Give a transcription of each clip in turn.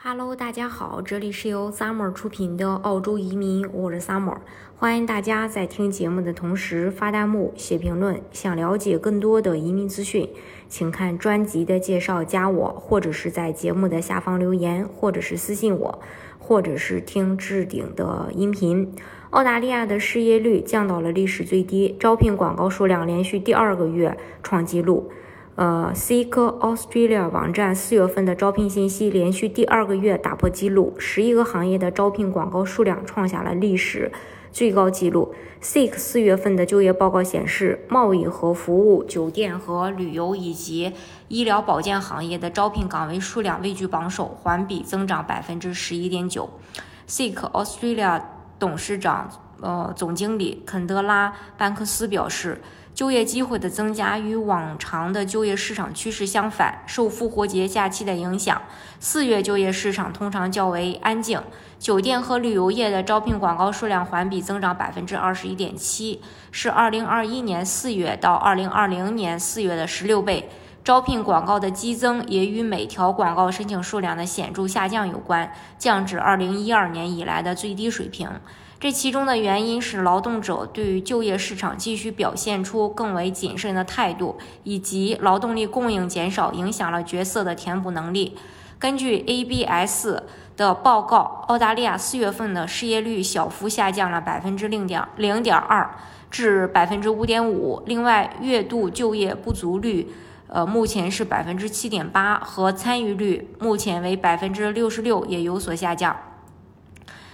Hello，大家好，这里是由 Summer 出品的澳洲移民，我是 Summer，欢迎大家在听节目的同时发弹幕、写评论。想了解更多的移民资讯，请看专辑的介绍，加我，或者是在节目的下方留言，或者是私信我，或者是听置顶的音频。澳大利亚的失业率降到了历史最低，招聘广告数量连续第二个月创纪录。呃，Seek Australia 网站四月份的招聘信息连续第二个月打破纪录，十一个行业的招聘广告数量创下了历史最高纪录。Seek 四月份的就业报告显示，贸易和服务、酒店和旅游以及医疗保健行业的招聘岗位数量位居榜首，环比增长百分之十一点九。Seek Australia 董事长、呃总经理肯德拉·班克斯表示。就业机会的增加与往常的就业市场趋势相反。受复活节假期的影响，四月就业市场通常较为安静。酒店和旅游业的招聘广告数量环比增长百分之二十一点七，是二零二一年四月到二零二零年四月的十六倍。招聘广告的激增也与每条广告申请数量的显著下降有关，降至二零一二年以来的最低水平。这其中的原因是劳动者对于就业市场继续表现出更为谨慎的态度，以及劳动力供应减少影响了角色的填补能力。根据 ABS 的报告，澳大利亚四月份的失业率小幅下降了百分之零点零点二至百分之五点五。另外，月度就业不足率，呃，目前是百分之七点八，和参与率目前为百分之六十六，也有所下降。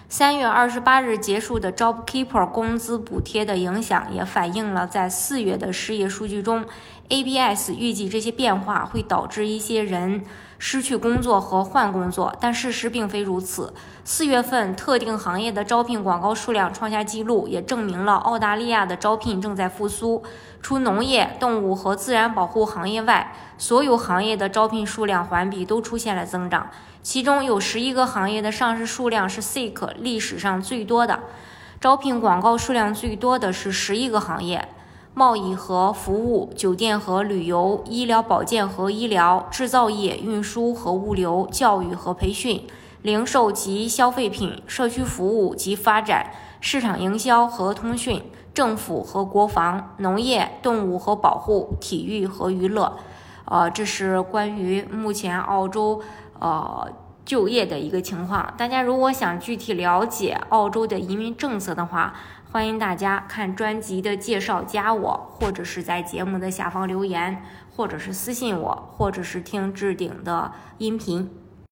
三月二十八日结束的 JobKeeper 工资补贴的影响，也反映了在四月的失业数据中。ABS 预计这些变化会导致一些人失去工作和换工作，但事实并非如此。四月份特定行业的招聘广告数量创下纪录，也证明了澳大利亚的招聘正在复苏。除农业、动物和自然保护行业外，所有行业的招聘数量环比都出现了增长。其中有十一个行业的上市数量是 Seek 历史上最多的，招聘广告数量最多的是十一个行业。贸易和服务、酒店和旅游、医疗保健和医疗、制造业、运输和物流、教育和培训、零售及消费品、社区服务及发展、市场营销和通讯、政府和国防、农业、动物和保护、体育和娱乐。呃，这是关于目前澳洲呃就业的一个情况。大家如果想具体了解澳洲的移民政策的话，欢迎大家看专辑的介绍，加我，或者是在节目的下方留言，或者是私信我，或者是听置顶的音频。